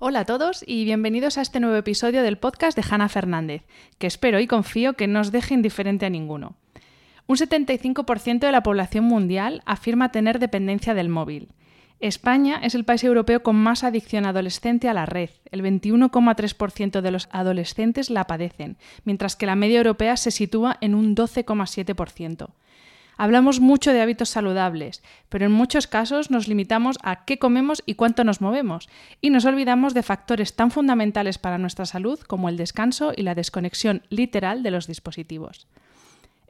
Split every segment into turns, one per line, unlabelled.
Hola a todos y bienvenidos a este nuevo episodio del podcast de Hanna Fernández, que espero y confío que no os deje indiferente a ninguno. Un 75% de la población mundial afirma tener dependencia del móvil. España es el país europeo con más adicción adolescente a la red. El 21,3% de los adolescentes la padecen, mientras que la media europea se sitúa en un 12,7%. Hablamos mucho de hábitos saludables, pero en muchos casos nos limitamos a qué comemos y cuánto nos movemos, y nos olvidamos de factores tan fundamentales para nuestra salud como el descanso y la desconexión literal de los dispositivos.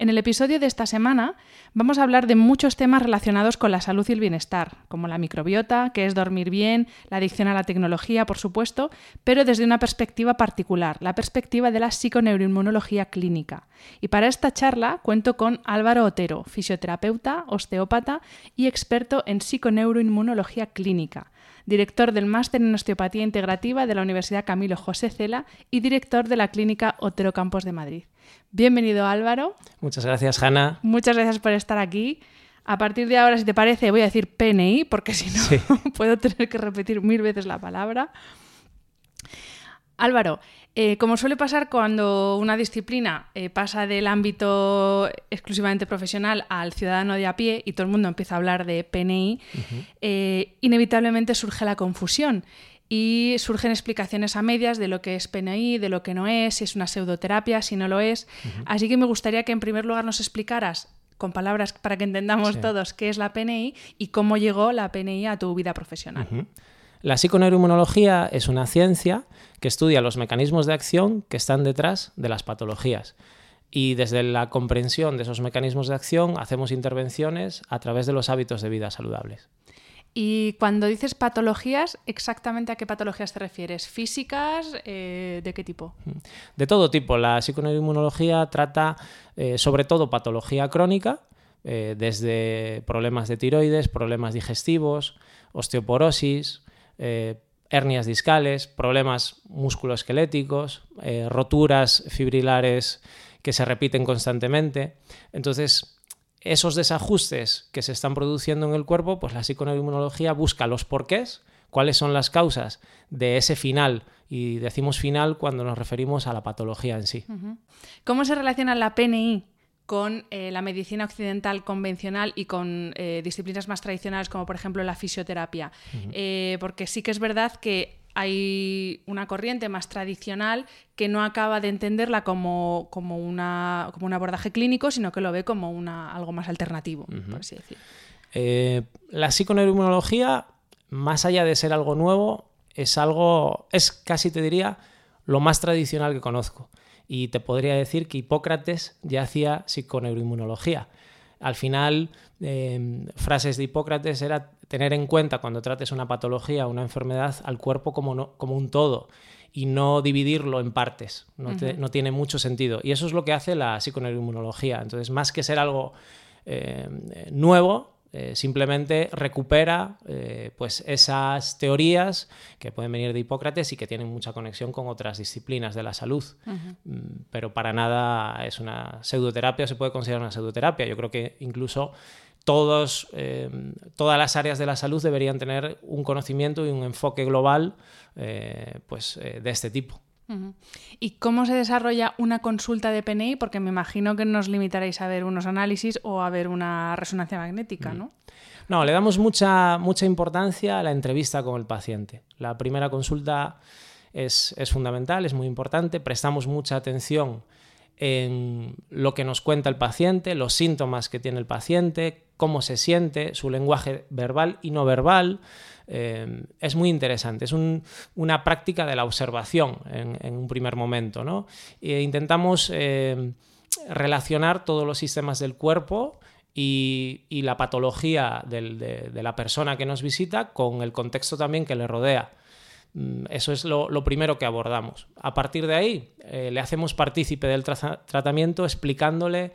En el episodio de esta semana vamos a hablar de muchos temas relacionados con la salud y el bienestar, como la microbiota, que es dormir bien, la adicción a la tecnología, por supuesto, pero desde una perspectiva particular, la perspectiva de la psiconeuroinmunología clínica. Y para esta charla cuento con Álvaro Otero, fisioterapeuta, osteópata y experto en psiconeuroinmunología clínica director del Máster en Osteopatía Integrativa de la Universidad Camilo José Cela y director de la Clínica Otero Campos de Madrid. Bienvenido Álvaro.
Muchas gracias Hanna.
Muchas gracias por estar aquí. A partir de ahora, si te parece, voy a decir PNI, porque si no puedo tener que repetir mil veces la palabra. Álvaro, eh, como suele pasar cuando una disciplina eh, pasa del ámbito exclusivamente profesional al ciudadano de a pie y todo el mundo empieza a hablar de PNI, eh, inevitablemente surge la confusión y surgen explicaciones a medias de lo que es PNI, de lo que no es, si es una pseudoterapia, si no lo es. Así que me gustaría que en primer lugar nos explicaras con palabras para que entendamos todos qué es la PNI y cómo llegó la PNI a tu vida profesional.
La psiconeuroinmunología es una ciencia que estudia los mecanismos de acción que están detrás de las patologías. Y desde la comprensión de esos mecanismos de acción hacemos intervenciones a través de los hábitos de vida saludables.
Y cuando dices patologías, ¿exactamente a qué patologías te refieres? ¿Físicas? Eh, ¿De qué tipo?
De todo tipo. La psiconeuroinmunología trata eh, sobre todo patología crónica, eh, desde problemas de tiroides, problemas digestivos, osteoporosis, hernias discales, problemas musculoesqueléticos, roturas fibrilares que se repiten constantemente. Entonces, esos desajustes que se están produciendo en el cuerpo, pues la psiconeuroinmunología busca los porqués, cuáles son las causas de ese final. Y decimos final cuando nos referimos a la patología en sí.
¿Cómo se relaciona la PNI con eh, la medicina occidental convencional y con eh, disciplinas más tradicionales como por ejemplo la fisioterapia. Eh, porque sí que es verdad que hay una corriente más tradicional que no acaba de entenderla como, como, una, como un abordaje clínico, sino que lo ve como una, algo más alternativo, por así decir.
la psiconeuroinmunología, más allá de ser algo nuevo, es algo, es casi te diría, lo más tradicional que conozco y te podría decir que Hipócrates ya hacía psiconeuroinmunología. Al final, em, frases de Hipócrates era tener en cuenta cuando trates una patología, una enfermedad, al cuerpo como, como un todo y no dividirlo en partes. No, tiene mucho sentido. Y eso es lo que hace la psiconeuroinmunología. Entonces, más que ser algo em, nuevo, eh, simplemente recupera eh, pues esas teorías que pueden venir de Hipócrates y que tienen mucha conexión con otras disciplinas de la salud. Mm, pero para nada es una pseudoterapia, se puede considerar una pseudoterapia. Yo creo que incluso todos, eh, todas las áreas de la salud deberían tener un conocimiento y un enfoque global pues, de este tipo.
¿Y cómo se desarrolla una consulta de PNI? Porque me imagino que nos limitaréis a ver unos análisis o a ver una resonancia magnética, ¿no?
No, le damos mucha, mucha importancia a la entrevista con el paciente. La primera consulta es, es fundamental, es muy importante, prestamos mucha atención en lo que nos cuenta el paciente, los síntomas que tiene el paciente, cómo se siente, su lenguaje verbal y no verbal. Eh, es muy interesante, es una práctica de la observación en, un primer momento. ¿no? E intentamos eh, relacionar todos los sistemas del cuerpo y, la patología de, la persona que nos visita con el contexto también que le rodea. Mm, eso es lo, primero que abordamos. A partir de ahí, eh, le hacemos partícipe del tratamiento explicándole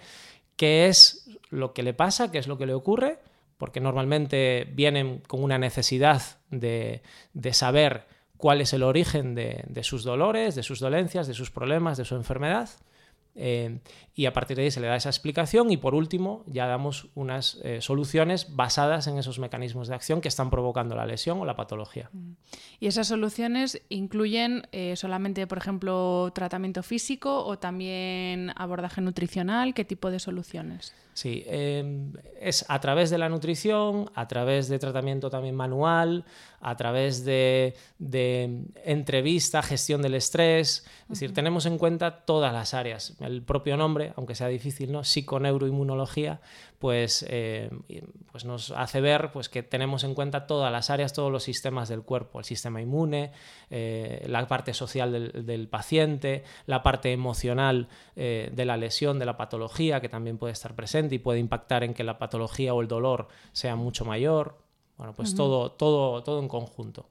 qué es lo que le pasa, qué es lo que le ocurre, porque normalmente vienen con una necesidad de, saber cuál es el origen de sus dolores, de sus dolencias, de sus problemas, de su enfermedad. Eh, y a partir de ahí se le da esa explicación y por último ya damos unas eh, soluciones basadas en esos mecanismos de acción que están provocando la lesión o la patología. Mm.
¿Y esas soluciones incluyen eh, solamente, por ejemplo, tratamiento físico o también abordaje nutricional? ¿Qué tipo de soluciones?
Sí, em, es a través de la nutrición, a través de tratamiento también manual, a través de, entrevista, gestión del estrés. Es decir, tenemos en cuenta todas las áreas. El propio nombre, aunque sea difícil, ¿no? Psiconeuroinmunología, pues, eh, pues nos hace ver pues, que tenemos en cuenta todas las áreas, todos los sistemas del cuerpo, el sistema inmune, eh, la parte social del, paciente, la parte emocional eh, de la lesión, de la patología, que también puede estar presente y puede impactar en que la patología o el dolor sea mucho mayor. Bueno, pues todo, todo, todo en conjunto.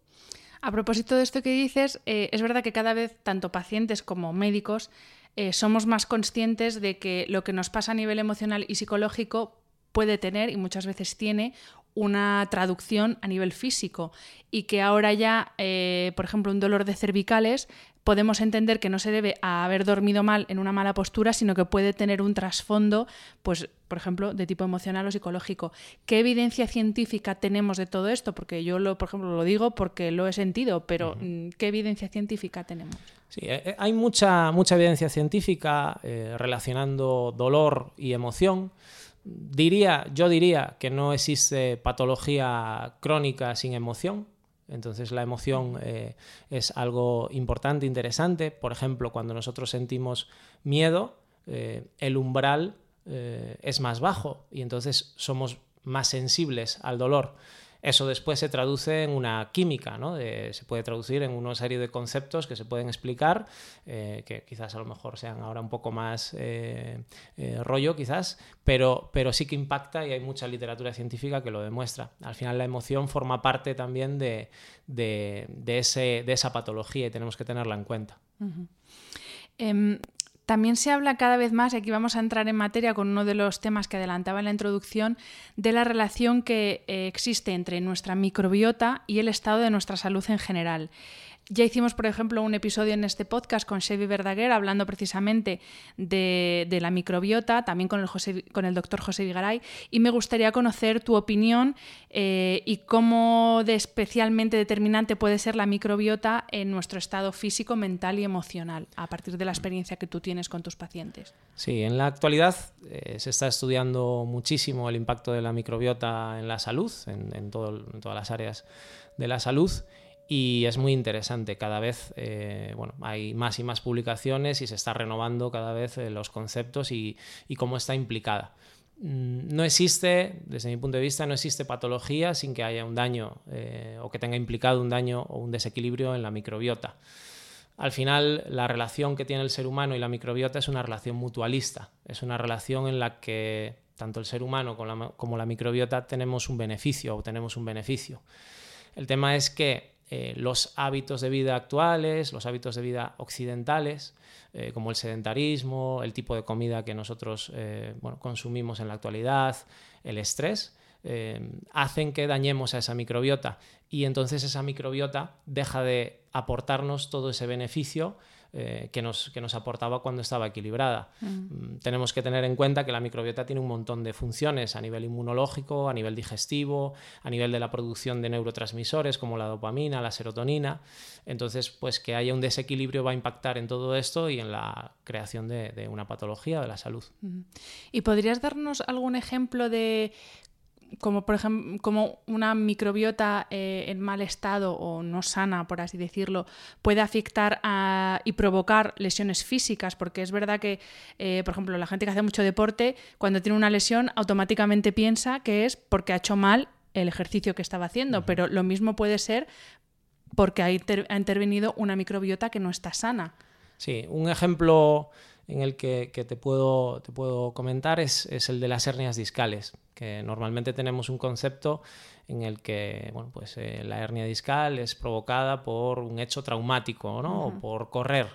A propósito de esto que dices, es verdad que cada vez tanto pacientes como médicos somos más conscientes de que lo que nos pasa a nivel emocional y psicológico puede tener y muchas veces tiene una traducción a nivel físico y que ahora ya, eh, por ejemplo, un dolor de cervicales, podemos entender que no se debe a haber dormido mal en una mala postura, sino que puede tener un trasfondo, pues, por ejemplo, de tipo emocional o psicológico. ¿Qué evidencia científica tenemos de todo esto? Porque yo, lo, por ejemplo, lo digo porque lo he sentido, pero mm, ¿qué evidencia científica tenemos?
Sí, eh, eh, hay mucha, mucha evidencia científica relacionando dolor y emoción. Diría, yo diría que no existe patología crónica sin emoción. Entonces la emoción eh, es algo importante, interesante. Por ejemplo, cuando nosotros sentimos miedo, eh, el umbral eh, es más bajo y entonces somos más sensibles al dolor. Eso después se traduce en una química, ¿no? se puede traducir en una serie de conceptos que se pueden explicar, eh, que quizás a lo mejor sean ahora un poco más eh, eh, rollo, quizás, pero, pero sí que impacta y hay mucha literatura científica que lo demuestra. Al final la emoción forma parte también de, de esa patología y tenemos que tenerla en cuenta.
También se habla cada vez más, y aquí vamos a entrar en materia con uno de los temas que adelantaba en la introducción, de la relación que eh, existe entre nuestra microbiota y el estado de nuestra salud en general. Ya hicimos, por ejemplo, un episodio en este podcast con Chevy Verdaguer hablando precisamente de, la microbiota, también con el, doctor José Vigaray, y me gustaría conocer tu opinión eh, y cómo de especialmente determinante puede ser la microbiota en nuestro estado físico, mental y emocional, a partir de la experiencia que tú tienes con tus pacientes.
Sí, en la actualidad eh, se está estudiando muchísimo el impacto de la microbiota en la salud, en, en todas las áreas de la salud y es muy interesante. Cada vez eh, bueno, hay más y más publicaciones y se está renovando cada vez eh, los conceptos y, cómo está implicada. Mm, no existe, desde mi punto de vista, no existe patología sin que haya un daño eh, o que tenga implicado un daño o un desequilibrio en la microbiota. Al final, la relación que tiene el ser humano y la microbiota es una relación mutualista, es una relación en la que tanto el ser humano como la, como la microbiota tenemos un beneficio o tenemos un beneficio. El tema es que eh, los hábitos de vida actuales, los hábitos de vida occidentales, eh, como el sedentarismo, el tipo de comida que nosotros eh, consumimos en la actualidad, el estrés, hacen que dañemos a esa microbiota. Y entonces esa microbiota deja de aportarnos todo ese beneficio eh, que, nos, que nos aportaba cuando estaba equilibrada.
Mm.
Mm, Tenemos que tener en cuenta que la microbiota tiene un montón de funciones a nivel inmunológico, a nivel digestivo, a nivel de la producción de neurotransmisores como la dopamina, la serotonina. Entonces, pues que haya un desequilibrio va a impactar en todo esto y en la creación de, de una patología de la salud.
¿Y podrías darnos algún ejemplo de como por ejemplo como una microbiota eh, en mal estado o no sana, por así decirlo, puede afectar a- y provocar lesiones físicas? Porque es verdad que, eh, por ejemplo, la gente que hace mucho deporte, cuando tiene una lesión, automáticamente piensa que es porque ha hecho mal el ejercicio que estaba haciendo, pero lo mismo puede ser porque ha, inter- ha intervenido una microbiota que no está sana.
Sí, un ejemplo en el que, que te, puedo, te puedo comentar es, es el de las hernias discales, que normalmente tenemos un concepto en el que bueno, pues, eh, la hernia discal es provocada por un hecho traumático ¿no? o por correr.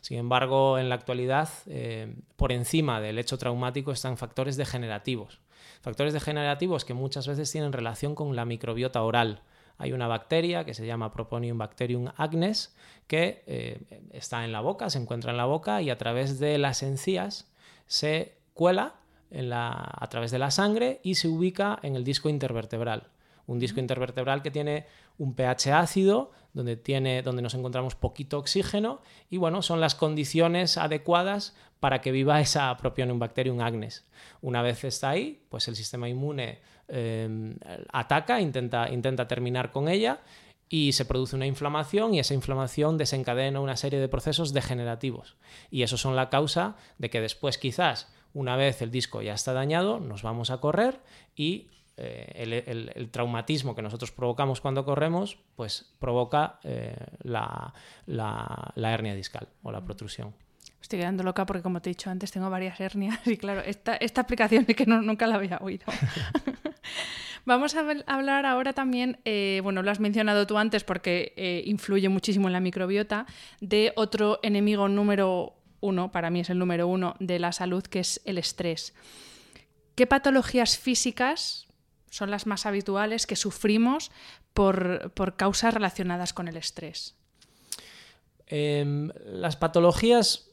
Sin embargo, en la actualidad, eh, por encima del hecho traumático están factores degenerativos. Factores degenerativos que muchas veces tienen relación con la microbiota oral. Hay una bacteria que se llama Proponium bacterium agnes que eh, está en la boca, se encuentra en la boca y a través de las encías se cuela a través de la sangre y se ubica en el disco intervertebral. Un disco intervertebral que tiene un pH ácido, donde, tiene, donde nos encontramos poquito oxígeno y bueno, son las condiciones adecuadas para que viva esa Propionum bacterium agnes. Una vez está ahí, pues el sistema inmune eh, ataca, intenta, intenta terminar con ella y se produce una inflamación y esa inflamación desencadena una serie de procesos degenerativos. Y esos son la causa de que después quizás, una vez el disco ya está dañado, nos vamos a correr y eh, el, traumatismo que nosotros provocamos cuando corremos, pues provoca eh, la- la hernia discal o la protrusión.
Estoy quedando loca porque, como te he dicho antes, tengo varias hernias y, claro, esta, esta aplicación es que no- nunca la había oído. Vamos a hablar ahora también, eh, bueno, lo has mencionado tú antes porque eh, influye muchísimo en la microbiota, de otro enemigo número uno, para mí es el número uno de la salud, que es el estrés. ¿Qué patologías físicas son las más habituales que sufrimos por, por causas relacionadas con el estrés?
Em, las patologías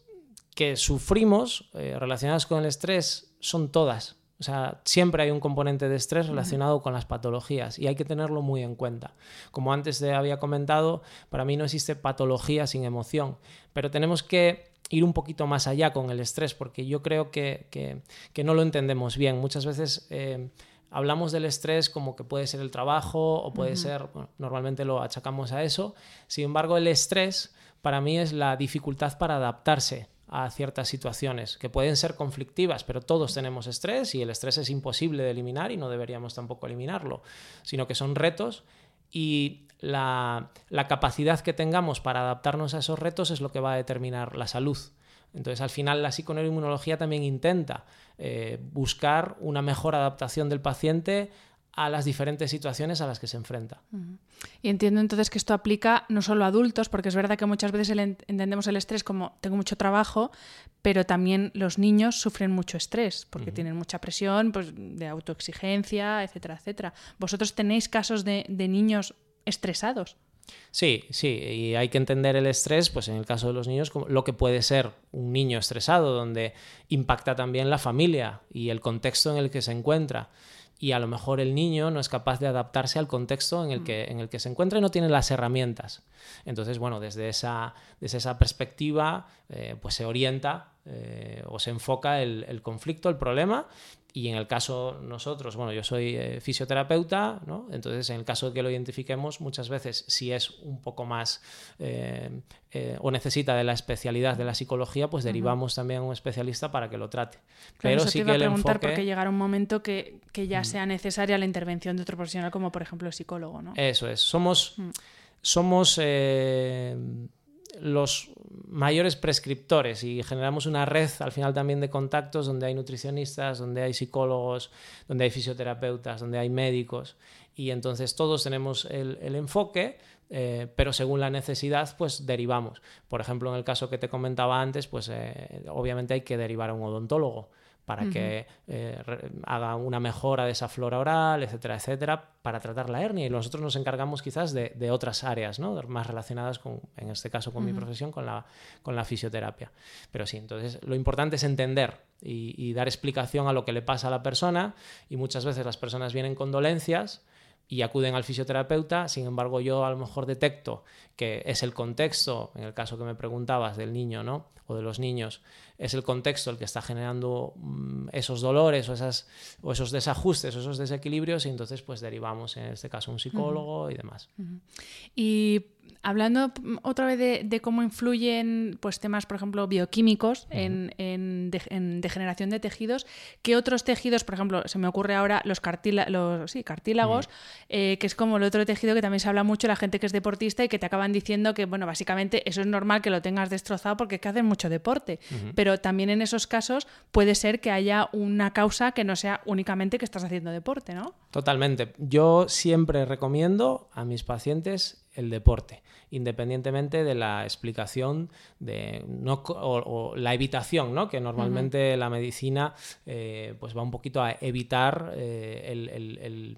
que sufrimos eh, relacionadas con el estrés son todas. O sea, siempre hay un componente de estrés relacionado con las patologías y hay que tenerlo muy en cuenta. Como antes te había comentado, para mí no existe patología sin emoción, pero tenemos que ir un poquito más allá con el estrés porque yo creo que, que- que no lo entendemos bien. Muchas veces eh, hablamos del estrés como que puede ser el trabajo o puede ser, bueno, normalmente lo achacamos a eso. Sin embargo, el estrés para mí es la dificultad para adaptarse a ciertas situaciones que pueden ser conflictivas, pero todos tenemos estrés y el estrés es imposible de eliminar y no deberíamos tampoco eliminarlo, sino que son retos y la, capacidad que tengamos para adaptarnos a esos retos es lo que va a determinar la salud. Entonces, al final, la psiconeuroinmunología también intenta eh, buscar una mejor adaptación del paciente a las diferentes situaciones a las que se enfrenta.
Y entiendo entonces que esto aplica no solo a adultos, porque es verdad que muchas veces el en- entendemos el estrés como tengo mucho trabajo, pero también los niños sufren mucho estrés, porque tienen mucha presión pues, de autoexigencia, etcétera, etcétera. ¿Vosotros tenéis casos de, de niños estresados?
Sí, sí, y hay que entender el estrés, pues en el caso de los niños, como lo que puede ser un niño estresado, donde impacta también la familia y el contexto en el que se encuentra. Y a lo mejor el niño no es capaz de adaptarse al contexto en el que, en el que se encuentra y no tiene las herramientas. Entonces, bueno, desde esa, desde esa perspectiva, eh, pues se orienta eh, o se enfoca el, el conflicto, el problema, y en el caso nosotros, bueno, yo soy eh, fisioterapeuta, ¿no? Entonces, en el caso de que lo identifiquemos, muchas veces, si es un poco más eh, eh, o necesita de la especialidad de la psicología, pues derivamos también a un especialista para que lo trate.
Claro,
Pero
eso
sí
te iba
que
a preguntar
enfoque... Mm.
porque llegará un momento que, que ya sea necesaria la intervención de otro profesional, como por ejemplo el psicólogo, ¿no?
Eso es. Somos, somos eh, los mayores prescriptores y generamos una red al final también de contactos donde hay nutricionistas, donde hay psicólogos, donde hay fisioterapeutas, donde hay médicos y entonces todos tenemos el, el enfoque, eh, pero según la necesidad pues derivamos. Por ejemplo, en el caso que te comentaba antes, pues eh, obviamente hay que derivar a un odontólogo para que eh, haga una mejora de esa flora oral, etcétera, etcétera, para tratar la hernia. Y nosotros nos encargamos quizás de, otras áreas, ¿no? más relacionadas con, en este caso, con mi profesión, con la, con la fisioterapia. Pero sí, entonces lo importante es entender y, y dar explicación a lo que le pasa a la persona y muchas veces las personas vienen con dolencias y acuden al fisioterapeuta, sin embargo yo a lo mejor detecto que es el contexto, en el caso que me preguntabas del niño, ¿no? o de los niños, es el contexto el que está generando mm, esos dolores o, esas, o esos desajustes o esos desequilibrios y entonces pues derivamos en este caso un psicólogo y demás.
Y hablando otra vez de, cómo influyen pues, temas, por ejemplo, bioquímicos en, degeneración de tejidos, ¿qué otros tejidos, por ejemplo, se me ocurre ahora los, los sí, cartílagos, eh, que es como el otro tejido que también se habla mucho la gente que es deportista y que te acaban diciendo que, bueno, básicamente eso es normal que lo tengas destrozado porque es que hacen mucho deporte, pero también en esos casos puede ser que haya una causa que no sea únicamente que estás haciendo deporte, ¿no?
Totalmente. Yo siempre recomiendo a mis pacientes el deporte, independientemente de la explicación de, no, o, la evitación, ¿no? que normalmente la medicina eh, pues va un poquito a evitar eh, el,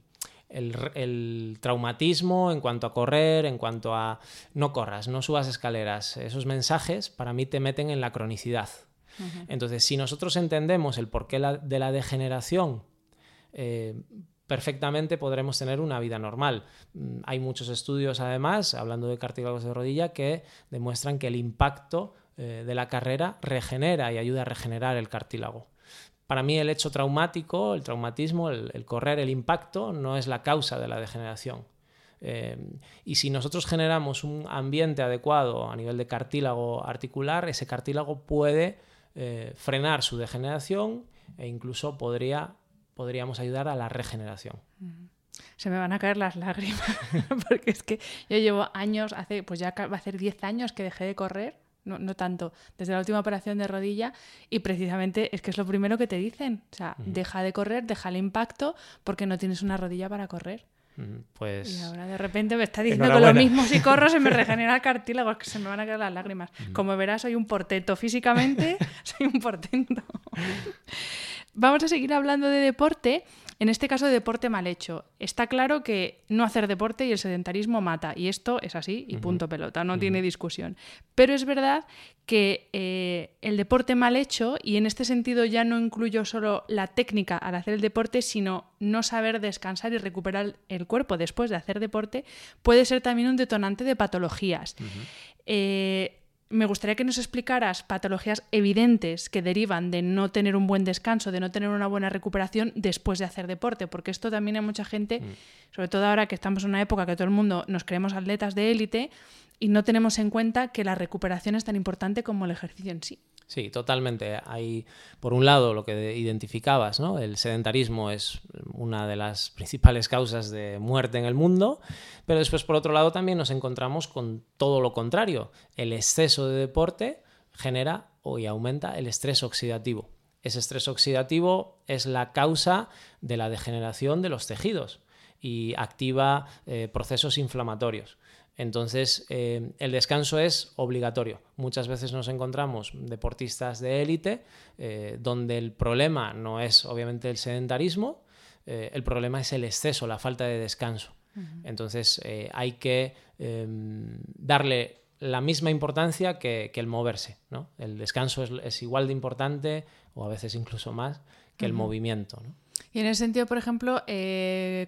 el, traumatismo en cuanto a correr, en cuanto a no corras, no subas escaleras. Esos mensajes para mí te meten en la cronicidad. Entonces, si nosotros entendemos el porqué de la degeneración, eh, perfectamente podremos tener una vida normal. Mm, hay muchos estudios, además, hablando de cartílagos de rodilla, que demuestran que el impacto eh, de la carrera regenera y ayuda a regenerar el cartílago. Para mí el hecho traumático, el traumatismo, el, correr, el impacto, no es la causa de la degeneración. Eh, y si nosotros generamos un ambiente adecuado a nivel de cartílago articular, ese cartílago puede eh, frenar su degeneración e incluso podría podríamos ayudar a la regeneración.
Se me van a caer las lágrimas, porque es que yo llevo años, hace, pues ya va a ser 10 años que dejé de correr, no, no, tanto, desde la última operación de rodilla, y precisamente es que es lo primero que te dicen, o sea, deja de correr, deja el impacto, porque no tienes una rodilla para correr.
Pues...
Y ahora de repente me está diciendo que lo mismo si corro se me regenera el cartílago, que se me van a caer las lágrimas. Como verás, soy un portento físicamente, soy un portento. Vamos a seguir hablando de deporte, en este caso de deporte mal hecho. Está claro que no hacer deporte y el sedentarismo mata, y esto es así y punto pelota, no tiene discusión. Pero es verdad que eh, el deporte mal hecho, y en este sentido ya no incluyo solo la técnica al hacer el deporte, sino no saber descansar y recuperar el cuerpo después de hacer deporte, puede ser también un detonante de patologías me gustaría que nos explicaras patologías evidentes que derivan de no tener un buen descanso, de no tener una buena recuperación después de hacer deporte, porque esto también hay mucha gente, mm. sobre todo ahora que estamos en una época que todo el mundo nos creemos atletas de élite y no tenemos en cuenta que la recuperación es tan importante como el ejercicio en sí.
Sí, totalmente. Hay, por un lado, lo que identificabas, ¿no? El sedentarismo es una de las principales causas de muerte en el mundo, pero después, por otro lado, también nos encontramos con todo lo contrario. El exceso de deporte genera y aumenta el estrés oxidativo. Ese estrés oxidativo es la causa de la degeneración de los tejidos y activa eh, procesos inflamatorios. Entonces, eh, el descanso es obligatorio. Muchas veces nos encontramos deportistas de élite eh, donde el problema no es obviamente el sedentarismo, eh, el problema es el exceso, la falta de descanso. Entonces, hay que em, darle la misma importancia que, el moverse. El descanso es, igual de importante, o a veces incluso más, que el movimiento.
Y en ese sentido, por ejemplo,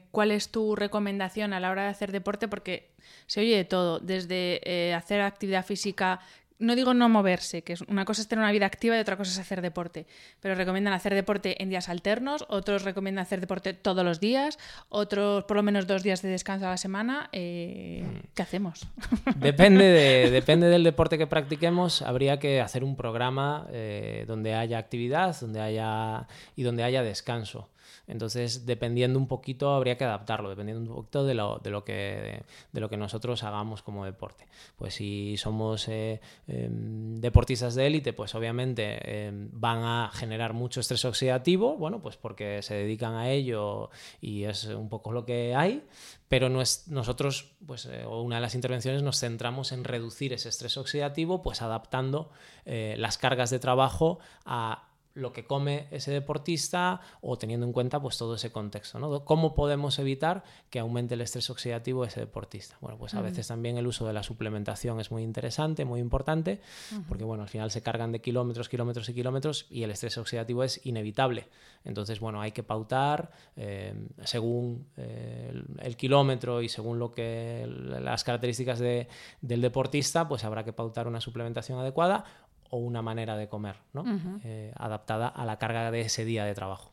¿cuál es tu recomendación a la hora de hacer deporte? Porque se oye de todo, desde eh, hacer actividad física no digo no moverse, que es una cosa es tener una vida activa y otra cosa es hacer deporte, pero recomiendan hacer deporte en días alternos, otros recomiendan hacer deporte todos los días, otros por lo menos dos días de descanso a la semana. Eh, mm. ¿Qué hacemos?
Depende, de, depende del deporte que practiquemos, habría que hacer un programa eh, donde haya actividad donde haya, y donde haya descanso. Entonces, dependiendo un poquito, habría que adaptarlo, dependiendo un poquito de lo, de lo, que, de lo que nosotros hagamos como deporte. Pues si somos eh, em, deportistas de élite, pues obviamente em, van a generar mucho estrés oxidativo, bueno, pues porque se dedican a ello y es un poco lo que hay, pero nosotros, pues eh, una de las intervenciones nos centramos en reducir ese estrés oxidativo, pues adaptando eh, las cargas de trabajo a lo que come ese deportista o teniendo en cuenta pues todo ese contexto, ¿no? ¿Cómo podemos evitar que aumente el estrés oxidativo de ese deportista? Bueno, pues a veces también el uso de la suplementación es muy interesante, muy importante, porque bueno, al final se cargan de kilómetros, kilómetros y kilómetros y el estrés oxidativo es inevitable. Entonces, bueno, hay que pautar eh, según eh, el, kilómetro y según lo que las características del deportista, pues habrá que pautar una suplementación adecuada o una manera de comer, ¿no? Eh, adaptada a la carga de ese día de trabajo.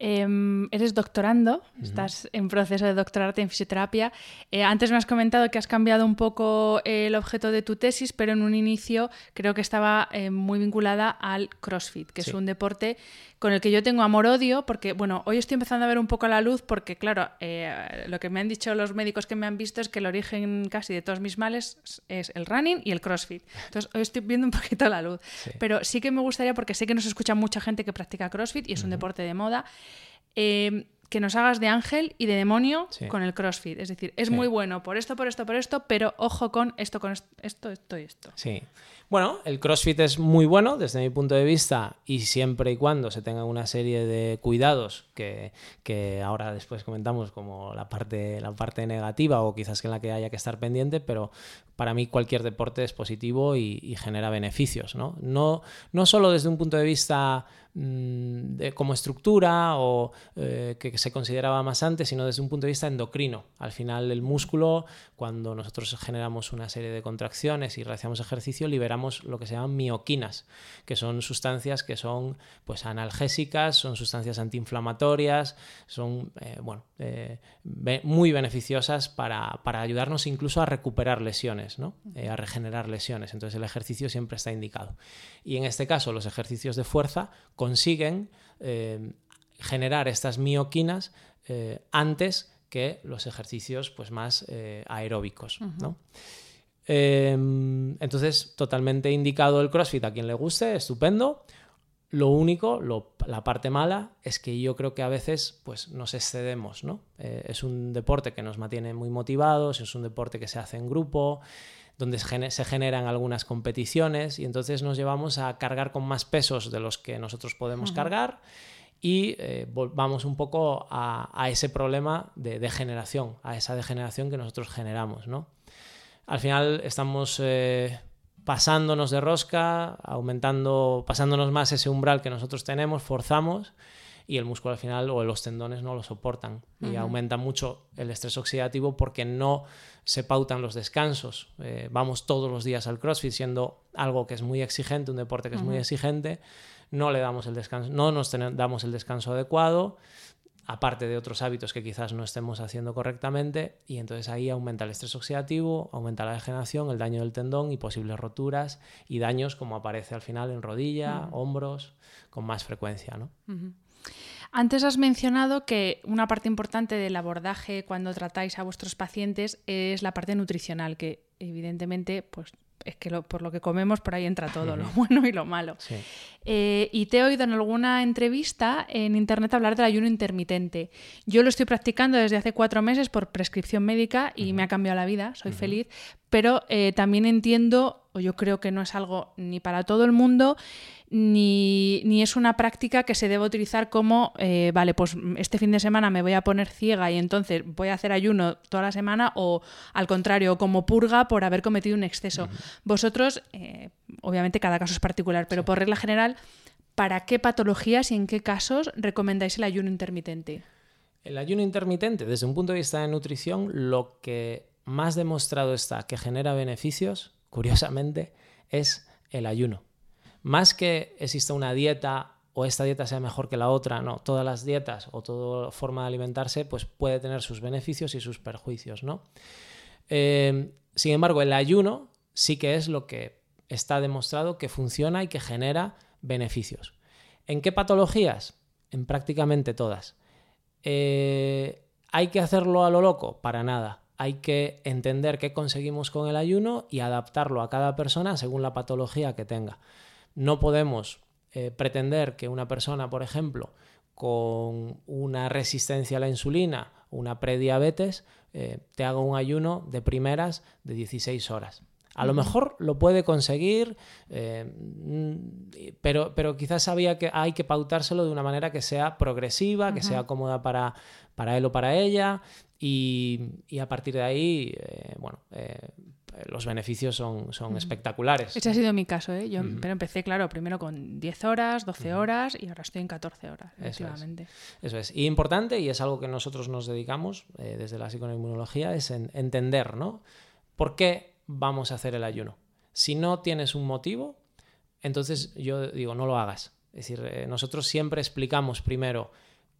Em, eres doctorando, estás en proceso de doctorarte en fisioterapia. Eh, antes me has comentado que has cambiado un poco el objeto de tu tesis, pero en un inicio creo que estaba eh, muy vinculada al CrossFit, que es un deporte con el que yo tengo amor-odio, porque, bueno, hoy estoy empezando a ver un poco la luz, porque, claro, eh, lo que me han dicho los médicos que me han visto es que el origen casi de todos mis males es el running y el CrossFit. Entonces, hoy estoy viendo un poquito la luz. Pero sí que me gustaría, porque sé que nos escucha mucha gente que practica CrossFit y es un deporte de moda. Eh, que nos hagas de ángel y de demonio con el CrossFit. Es decir, es muy bueno por esto, por esto, por esto, pero ojo con esto, con esto, esto, y esto.
Sí. Bueno, el CrossFit es muy bueno desde mi punto de vista y siempre y cuando se tenga una serie de cuidados que, ahora después comentamos como la parte, la parte negativa o quizás que en la que haya que estar pendiente, pero para mí cualquier deporte es positivo y, genera beneficios. ¿no? No, no solo desde un punto de vista de, como estructura o eh, que, se consideraba más antes, sino desde un punto de vista endocrino. Al final el músculo, cuando nosotros generamos una serie de contracciones y realizamos ejercicio, liberamos lo que se llaman mioquinas, que son sustancias que son pues, analgésicas, son sustancias antiinflamatorias, son eh, bueno, eh, muy beneficiosas para, para, ayudarnos incluso a recuperar lesiones, ¿no? a regenerar lesiones. Entonces el ejercicio siempre está indicado. Y en este caso los ejercicios de fuerza consiguen eh, generar estas mioquinas eh, antes que los ejercicios pues, más eh, aeróbicos. Em, entonces, totalmente indicado el CrossFit a quien le guste, estupendo. Lo único, la parte mala, es que yo creo que a veces pues, nos excedemos. ¿no? es un deporte que nos mantiene muy motivados, es un deporte que se hace en grupo, donde se generan algunas competiciones y entonces nos llevamos a cargar con más pesos de los que nosotros podemos cargar y eh, vamos un poco a, ese problema de degeneración, a esa degeneración que nosotros generamos. ¿no? Al final estamos eh, pasándonos de rosca, aumentando, pasándonos más ese umbral que nosotros tenemos, forzamos y el músculo al final o los tendones no lo soportan y aumenta mucho el estrés oxidativo porque no se pautan los descansos. Eh, vamos todos los días al CrossFit siendo algo que es muy exigente, un deporte que es muy exigente, no le damos el descanso, no nos damos el descanso adecuado, aparte de otros hábitos que quizás no estemos haciendo correctamente, y entonces ahí aumenta el estrés oxidativo, aumenta la degeneración, el daño del tendón y posibles roturas y daños como aparece al final en rodilla, hombros, con más frecuencia. ¿no?
Antes has mencionado que una parte importante del abordaje cuando tratáis a vuestros pacientes es la parte nutricional, que evidentemente pues, es que por lo que comemos por ahí entra todo, lo bueno y lo malo. Eh, y te he oído en alguna entrevista en internet hablar del ayuno intermitente. Yo lo estoy practicando desde hace cuatro meses por prescripción médica y me ha cambiado la vida, soy feliz, pero eh, también entiendo, o yo creo que no es algo ni para todo el mundo, ni, es una práctica que se debe utilizar como, eh, vale, pues este fin de semana me voy a poner ciega y entonces voy a hacer ayuno toda la semana o al contrario, como purga por haber cometido un exceso. Vosotros, eh, obviamente cada caso es particular, pero por regla general, ¿para qué patologías y en qué casos recomendáis el ayuno intermitente?
El ayuno intermitente, desde un punto de vista de nutrición, lo que más demostrado está que genera beneficios, curiosamente, es el ayuno más que exista una dieta o esta dieta sea mejor que la otra, no, todas las dietas o toda forma de alimentarse pues puede tener sus beneficios y sus perjuicios, ¿no? Eh, sin embargo, el ayuno sí que es lo que está demostrado que funciona y que genera beneficios. ¿En qué patologías? En prácticamente todas. Eh, ¿Hay que hacerlo a lo loco? Para nada. Hay que entender qué conseguimos con el ayuno y adaptarlo a cada persona según la patología que tenga. No podemos eh, pretender que una persona, por ejemplo, con una resistencia a la insulina, una prediabetes, eh, te haga un ayuno de primeras de 16 horas. A lo mejor lo puede conseguir, eh, mm, pero, pero quizás había que, hay que pautárselo de una manera que sea progresiva, que sea cómoda para, para él o para ella, y, a partir de ahí, eh, bueno, eh, los beneficios son, son espectaculares.
Ese ha sido mi caso, ¿eh? Yo pero empecé, claro, primero con 10 horas, 12 horas y ahora estoy en 14 horas, efectivamente.
Eso es. Y importante, y es algo que nosotros nos dedicamos desde la psicoinmunología, es entender, ¿no? ¿Por qué vamos a hacer el ayuno? Si no tienes un motivo, entonces yo digo, no lo hagas. Es decir, nosotros siempre explicamos primero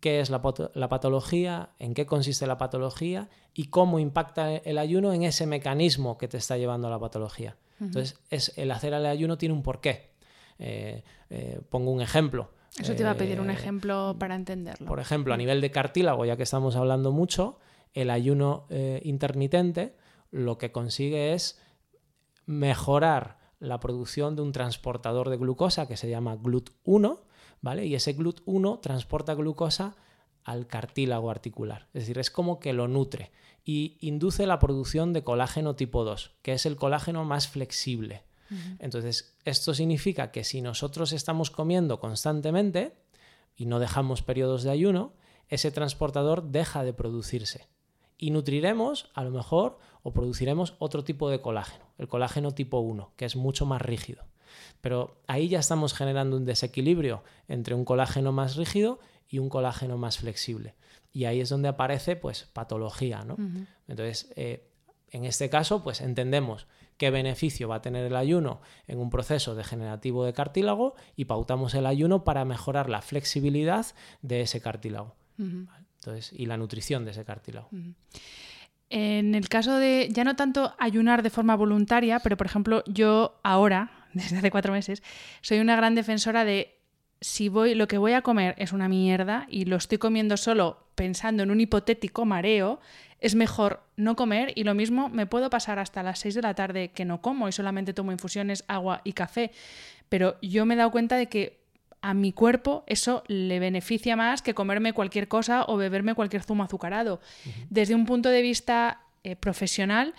qué es la, patología, en qué consiste la patología y cómo impacta el ayuno en ese mecanismo que te está llevando a la patología. Entonces, es, el hacer el ayuno tiene un porqué. Eh, eh, pongo un ejemplo.
Eso te iba a pedir un eh, ejemplo para entenderlo.
Por ejemplo, a nivel de cartílago, ya que estamos hablando mucho, el ayuno intermitente lo que consigue es mejorar la producción de un transportador de glucosa que se llama GLUT1, y ese GLUT1 transporta glucosa al cartílago articular. Es decir, es como que lo nutre y induce la producción de colágeno tipo 2, que es el colágeno más flexible. Entonces, esto significa que si nosotros estamos comiendo constantemente y no dejamos periodos de ayuno, ese transportador deja de producirse. Y nutriremos, a lo mejor, o produciremos otro tipo de colágeno, el colágeno tipo 1, que es mucho más rígido. Pero ahí ya estamos generando un desequilibrio entre un colágeno más rígido y un colágeno más flexible. Y ahí es donde aparece pues patología, ¿no? Entonces, eh, en este caso, pues entendemos qué beneficio va a tener el ayuno en un proceso degenerativo de cartílago y pautamos el ayuno para mejorar la flexibilidad de ese cartílago. Entonces, y la nutrición de ese cartílago.
En el caso de ya no tanto ayunar de forma voluntaria, pero por ejemplo, yo ahora, desde hace cuatro meses, soy una gran defensora de si voy, lo que voy a comer es una mierda y lo estoy comiendo solo pensando en un hipotético mareo, es mejor no comer y lo mismo me puedo pasar hasta las 6 de la tarde que no como y solamente tomo infusiones, agua y café. Pero yo me he dado cuenta de que a mi cuerpo eso le beneficia más que comerme cualquier cosa o beberme cualquier zumo azucarado. Desde un punto de vista eh, profesional,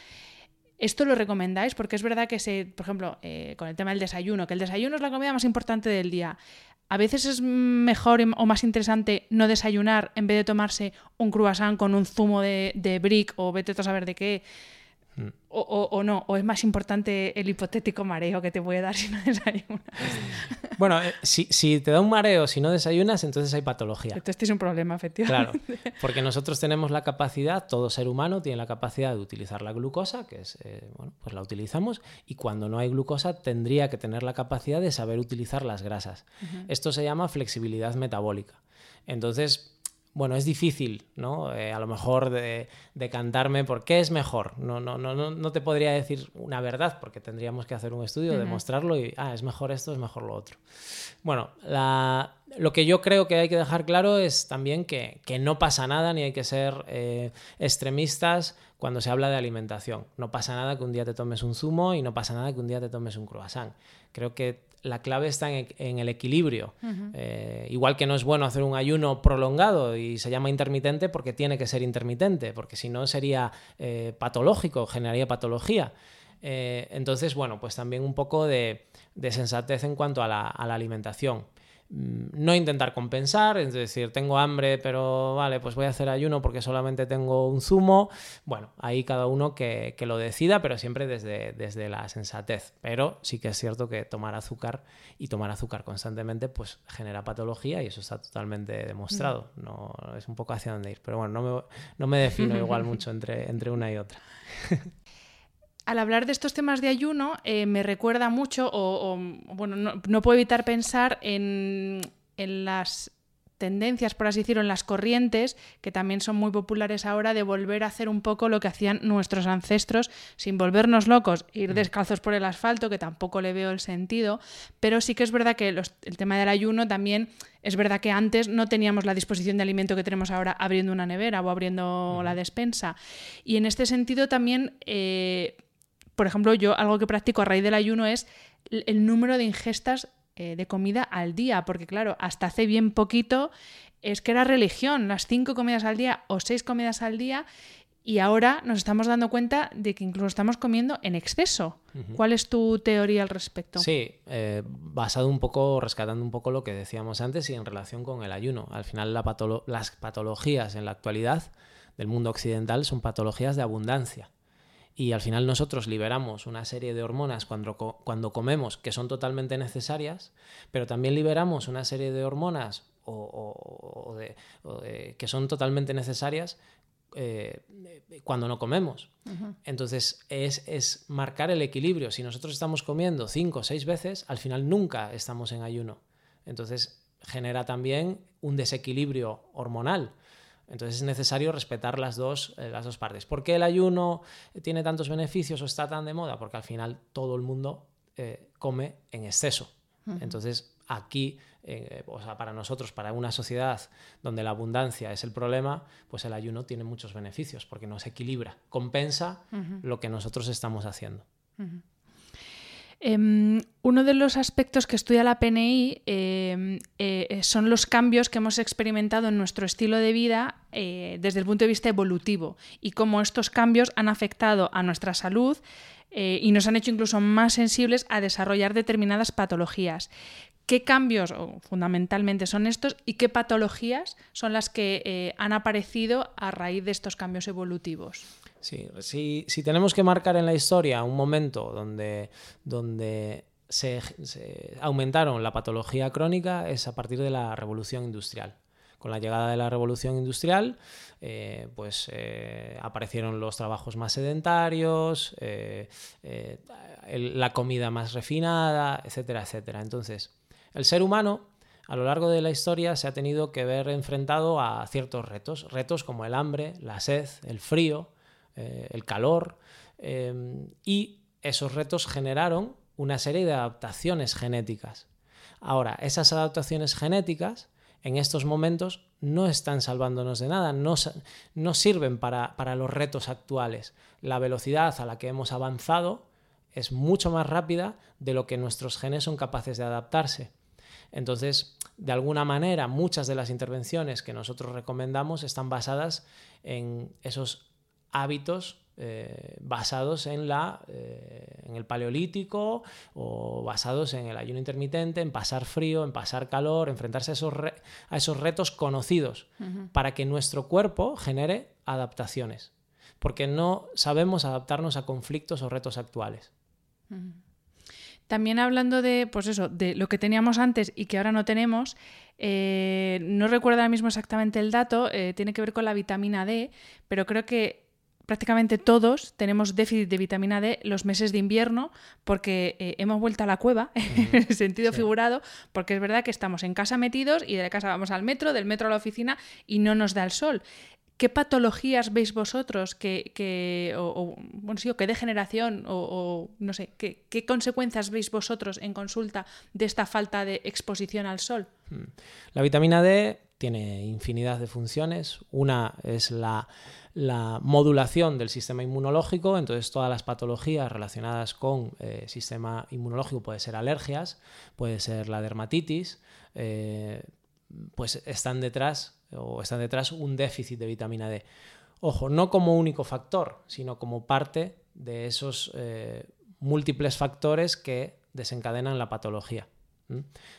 ¿Esto lo recomendáis? Porque es verdad que, se, por ejemplo, eh, con el tema del desayuno, que el desayuno es la comida más importante del día. A veces es mejor o más interesante no desayunar en vez de tomarse un croissant con un zumo de, de brick o vete a saber de qué. O, no, o es más importante el hipotético mareo que te puede dar si no desayunas.
Bueno, eh, si, te da un mareo si no desayunas, entonces hay patología.
Entonces es un problema, efectivamente.
Claro, porque nosotros tenemos la capacidad, todo ser humano tiene la capacidad de utilizar la glucosa, que es, eh, bueno, pues la utilizamos, y cuando no hay glucosa tendría que tener la capacidad de saber utilizar las grasas. Esto se llama flexibilidad metabólica. Entonces, bueno, es difícil, ¿no? Eh, a lo mejor de, cantarme por qué es mejor. No, no, no, no te podría decir una verdad porque tendríamos que hacer un estudio, demostrarlo y, ah, es mejor esto, es mejor lo otro. Bueno, lo que yo creo que hay que dejar claro es también que, no pasa nada ni hay que ser eh, extremistas cuando se habla de alimentación. No pasa nada que un día te tomes un zumo y no pasa nada que un día te tomes un croissant. Creo que la clave está en, el equilibrio. Eh, igual que no es bueno hacer un ayuno prolongado y se llama intermitente porque tiene que ser intermitente, porque si no sería eh, patológico, generaría patología. Eh, entonces, bueno, pues también un poco de, sensatez en cuanto a la alimentación. Mm, no intentar compensar, es decir, tengo hambre, pero vale, pues voy a hacer ayuno porque solamente tengo un zumo. Bueno, ahí cada uno que, lo decida, pero siempre desde, desde, la sensatez. Pero sí que es cierto que tomar azúcar y tomar azúcar constantemente pues genera patología y eso está totalmente demostrado. Mm. No, es un poco hacia dónde ir, pero bueno, no me, no me defino igual mucho entre, entre una y otra.
al hablar de estos temas de ayuno, eh, me recuerda mucho, o, bueno, no, puedo evitar pensar en, las tendencias, por así decirlo, en las corrientes, que también son muy populares ahora, de volver a hacer un poco lo que hacían nuestros ancestros, sin volvernos locos, ir mm. descalzos por el asfalto, que tampoco le veo el sentido, pero sí que es verdad que el tema del ayuno también, es verdad que antes no teníamos la disposición de alimento que tenemos ahora abriendo una nevera o abriendo la despensa. Y en este sentido también... Eh, por ejemplo, yo algo que practico a raíz del ayuno es el número de ingestas eh, de comida al día, porque claro, hasta hace bien poquito es que era religión, las cinco comidas al día o seis comidas al día y ahora nos estamos dando cuenta de que incluso estamos comiendo en exceso. ¿Cuál es tu teoría al respecto?
Sí, eh, basado un poco, rescatando un poco lo que decíamos antes y en relación con el ayuno. Al final las patologías en la actualidad del mundo occidental son patologías de abundancia. Y al final nosotros liberamos una serie de hormonas cuando, cuando comemos que son totalmente necesarias, pero también liberamos una serie de hormonas o, que son totalmente necesarias eh, cuando no comemos. Entonces es, marcar el equilibrio. Si nosotros estamos comiendo cinco o seis veces, al final nunca estamos en ayuno. Entonces genera también un desequilibrio hormonal. Entonces es necesario respetar las dos, eh, las dos partes. ¿Por qué el ayuno tiene tantos beneficios o está tan de moda? Porque al final todo el mundo eh, come en exceso. Entonces aquí eh, o sea, para nosotros, para una sociedad donde la abundancia es el problema, pues el ayuno tiene muchos beneficios porque nos equilibra, compensa lo que nosotros estamos haciendo.
Em, uno de los aspectos que estudia la PNI em, eh, son los cambios que hemos experimentado en nuestro estilo de vida eh, desde el punto de vista evolutivo y cómo estos cambios han afectado a nuestra salud y nos han hecho incluso más sensibles a desarrollar determinadas patologías. ¿Qué cambios fundamentalmente son estos y qué patologías son las que eh, han aparecido a raíz de estos cambios evolutivos?
Sí, si, tenemos que marcar en la historia un momento donde, donde se, aumentaron la patología crónica es a partir de la revolución industrial. Con la llegada de la revolución industrial, eh, pues eh, aparecieron los trabajos más sedentarios, la comida más refinada, etcétera, etcétera. Entonces, el ser humano a lo largo de la historia se ha tenido que ver enfrentado a ciertos retos, retos como el hambre, la sed, el frío, eh, el calor, em, y esos retos generaron una serie de adaptaciones genéticas. Ahora, esas adaptaciones genéticas en estos momentos no están salvándonos de nada, no, no sirven para, para los retos actuales. La velocidad a la que hemos avanzado es mucho más rápida de lo que nuestros genes son capaces de adaptarse. Entonces, de alguna manera, muchas de las intervenciones que nosotros recomendamos están basadas en esos hábitos eh, basados en, la, eh, en el paleolítico o basados en el ayuno intermitente, en pasar frío, en pasar calor, enfrentarse a esos, a esos retos conocidos para que nuestro cuerpo genere adaptaciones, porque no sabemos adaptarnos a conflictos o retos actuales.
También hablando de, pues eso, de lo que teníamos antes y que ahora no tenemos, eh, no recuerdo ahora mismo exactamente el dato, tiene que ver con la vitamina D, pero creo que prácticamente todos tenemos déficit de vitamina D los meses de invierno porque eh, hemos vuelto a la cueva, en el sentido figurado, porque es verdad que estamos en casa metidos y de casa vamos al metro, del metro a la oficina y no nos da el sol. ¿Qué patologías veis vosotros que, o, bueno, sí, o qué degeneración o, no sé, qué, consecuencias veis vosotros en consulta de esta falta de exposición al sol? Hmm.
La vitamina D tiene infinidad de funciones. Una es la, modulación del sistema inmunológico, entonces todas las patologías relacionadas con eh, sistema inmunológico puede ser alergias, puede ser la dermatitis, eh, pues están detrás o están detrás un déficit de vitamina D. Ojo, no como único factor, sino como parte de esos eh, múltiples factores que desencadenan la patología.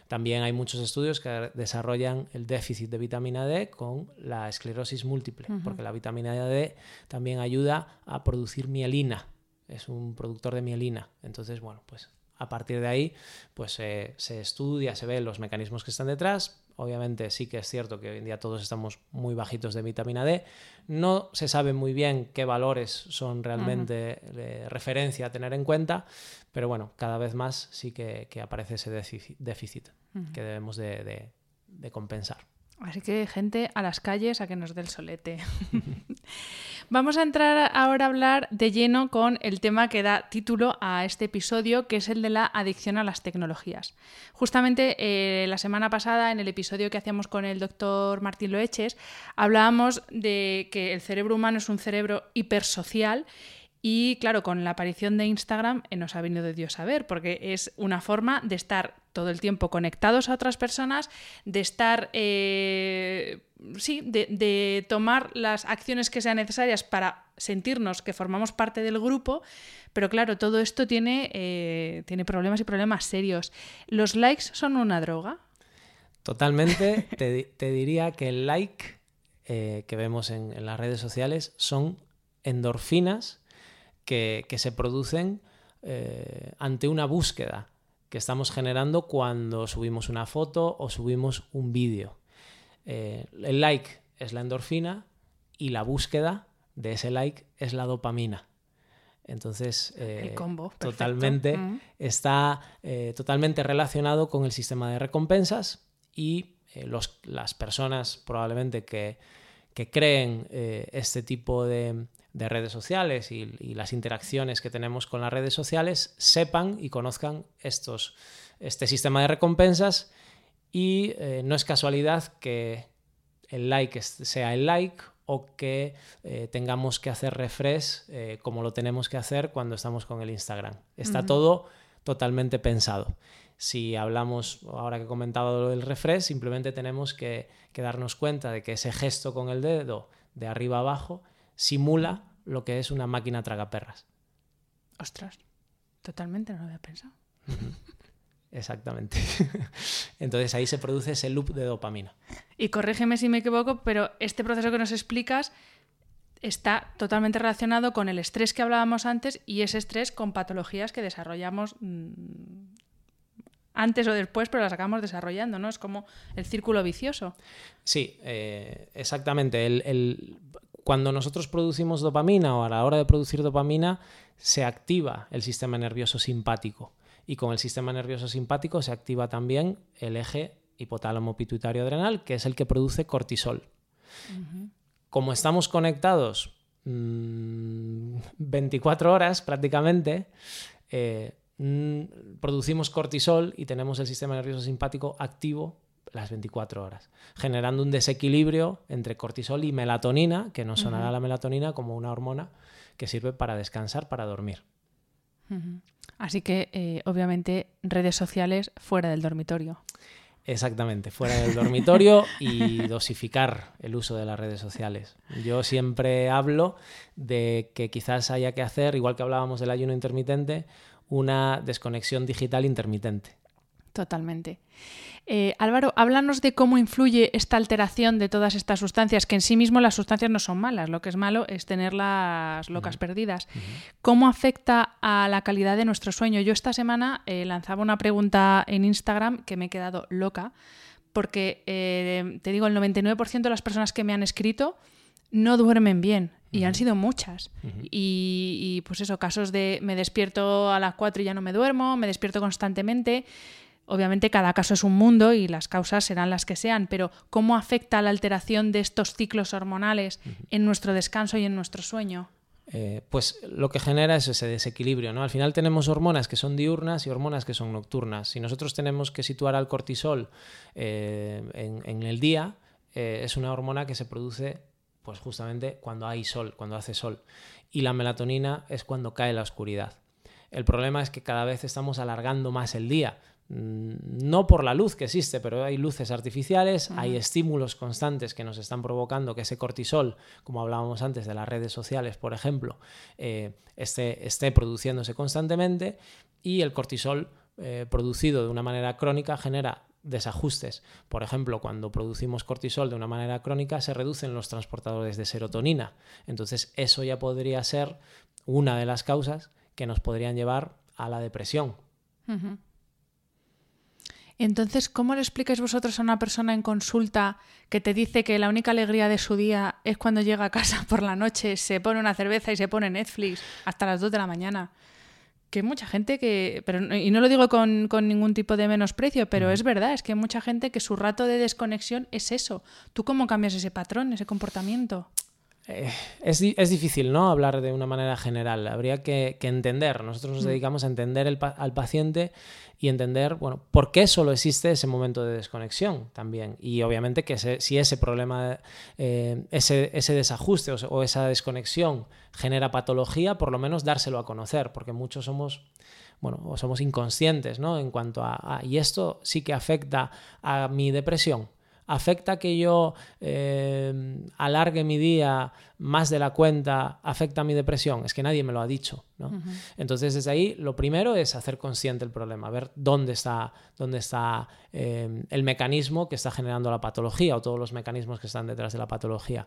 También hay muchos estudios que desarrollan el déficit de vitamina D con la esclerosis múltiple, porque la vitamina D también ayuda a producir mielina, es un productor de mielina. Entonces, bueno, pues a partir de ahí, pues se estudia, se ven los mecanismos que están detrás, Obviamente sí que es cierto que hoy en día todos estamos muy bajitos de vitamina D. No se sabe muy bien qué valores son realmente de referencia a tener en cuenta, pero bueno, cada vez más sí que, aparece ese déficit, que debemos de compensar.
Así que gente a las calles a que nos dé el solete. Vamos a entrar ahora a hablar de lleno con el tema que da título a este episodio, que es el de la adicción a las tecnologías. Justamente eh, la semana pasada, en el episodio que hacíamos con el doctor Martín Loeches, hablábamos de que el cerebro humano es un cerebro hipersocial y claro, con la aparición de Instagram eh, nos ha venido de Dios a ver, porque es una forma de estar todo el tiempo conectados a otras personas, de estar, eh, sí, de, tomar las acciones que sean necesarias para sentirnos que formamos parte del grupo, pero claro, todo esto tiene, eh, tiene problemas y problemas serios. ¿Los likes son una droga?
Totalmente, te, diría que el like eh, que vemos en, las redes sociales son endorfinas que, se producen ante una búsqueda que estamos generando cuando subimos una foto o subimos un vídeo. Eh, el like es la endorfina y la búsqueda de ese like es la dopamina. Entonces,
eh,
totalmente está eh, totalmente relacionado con el sistema de recompensas y los, las personas probablemente que, que creen este tipo de, de redes sociales y, las interacciones que tenemos con las redes sociales sepan y conozcan estos, este sistema de recompensas y eh, no es casualidad que el like sea el like o que eh, tengamos que hacer refresh eh, como lo tenemos que hacer cuando estamos con el Instagram. Está todo totalmente pensado. Si hablamos, ahora que he comentado lo del refresh, simplemente tenemos que, que darnos cuenta de que ese gesto con el dedo de arriba abajo simula lo que es una máquina tragaperras.
Ostras, totalmente no lo había pensado.
Exactamente. Entonces ahí se produce ese loop de dopamina.
Y corrígeme si me equivoco, pero este proceso que nos explicas está totalmente relacionado con el estrés que hablábamos antes y ese estrés con patologías que desarrollamos mm, antes o después, pero las acabamos desarrollando, ¿no? Es como el círculo vicioso.
Sí, eh, exactamente. El, cuando nosotros producimos dopamina o a la hora de producir dopamina, se activa el sistema nervioso simpático. Y con el sistema nervioso simpático se activa también el eje hipotálamo pituitario adrenal, que es el que produce cortisol. Como estamos conectados 24 mm, horas prácticamente, eh, mm, producimos cortisol y tenemos el sistema nervioso simpático activo las 24 horas, generando un desequilibrio entre cortisol y melatonina, que nos sonará la melatonina como una hormona que sirve para descansar, para dormir.
Así que, eh, obviamente, redes sociales fuera del dormitorio.
Exactamente, fuera del dormitorio y dosificar el uso de las redes sociales. Yo siempre hablo de que quizás haya que hacer, igual que hablábamos del ayuno intermitente, una desconexión digital intermitente.
Totalmente. Eh, Álvaro, háblanos de cómo influye esta alteración de todas estas sustancias, que en sí mismo las sustancias no son malas, lo que es malo es tenerlas locas perdidas. ¿Cómo afecta a la calidad de nuestro sueño? Yo esta semana eh, lanzaba una pregunta en Instagram que me he quedado loca, porque eh, te digo, el 99% de las personas que me han escrito no duermen bien. Y han sido muchas. y, y, pues eso, casos de me despierto a las 4 y ya no me duermo, me despierto constantemente. Obviamente cada caso es un mundo y las causas serán las que sean, pero ¿cómo afecta la alteración de estos ciclos hormonales en nuestro descanso y en nuestro sueño?
Eh, pues lo que genera es ese desequilibrio, ¿no? Al final tenemos hormonas que son diurnas y hormonas que son nocturnas. Si nosotros tenemos que situar al cortisol eh, en, el día, eh, es una hormona que se produce pues justamente cuando hay sol, cuando hace sol. Y la melatonina es cuando cae la oscuridad. El problema es que cada vez estamos alargando más el día. Mm, no por la luz que existe, pero hay luces artificiales, hay estímulos constantes que nos están provocando que ese cortisol, como hablábamos antes de las redes sociales, por ejemplo, eh, esté, produciéndose constantemente y el cortisol eh, producido de una manera crónica genera desajustes. Por ejemplo, cuando producimos cortisol de una manera crónica se reducen los transportadores de serotonina. Entonces eso ya podría ser una de las causas que nos podrían llevar a la depresión.
Entonces, ¿cómo le explicáis vosotros a una persona en consulta que te dice que la única alegría de su día es cuando llega a casa por la noche, se pone una cerveza y se pone Netflix hasta las 2 de la mañana? Que mucha gente que. Pero, y no lo digo con, ningún tipo de menosprecio, pero es verdad, es que hay mucha gente que su rato de desconexión es eso. ¿Tú cómo cambias ese patrón, ese comportamiento?
Eh, es, es, difícil, ¿no? Hablar de una manera general. Habría que, que entender. Nosotros nos mm. dedicamos a entender el, al paciente y entender, bueno, por qué solo existe ese momento de desconexión también. Y obviamente que si ese problema, eh, ese, ese, desajuste o, o, esa desconexión genera patología, por lo menos dárselo a conocer, porque muchos somos bueno, o somos inconscientes, ¿no? En cuanto a, y esto sí que afecta a mi depresión, afecta que yo eh, alargue mi día más de la cuenta, afecta a mi depresión. Es que nadie me lo ha dicho. ¿no? Entonces, desde ahí, lo primero es hacer consciente el problema, ver dónde está, dónde está eh, el mecanismo que está generando la patología o todos los mecanismos que están detrás de la patología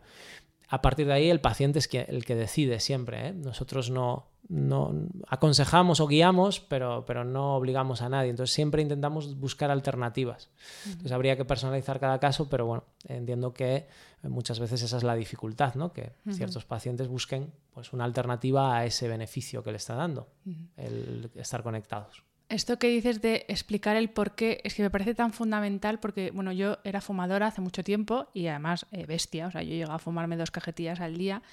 a partir de ahí el paciente es el que decide siempre. ¿eh? Nosotros no, no, aconsejamos o guiamos, pero, pero no obligamos a nadie. Entonces siempre intentamos buscar alternativas. Entonces habría que personalizar cada caso, pero bueno, entiendo que muchas veces esa es la dificultad, ¿no? que ciertos pacientes busquen pues, una alternativa a ese beneficio que le está dando el estar conectados.
Esto que dices de explicar el por qué es que me parece tan fundamental porque, bueno, yo era fumadora hace mucho tiempo y además eh, bestia, o sea, yo llegaba a fumarme dos cajetillas al día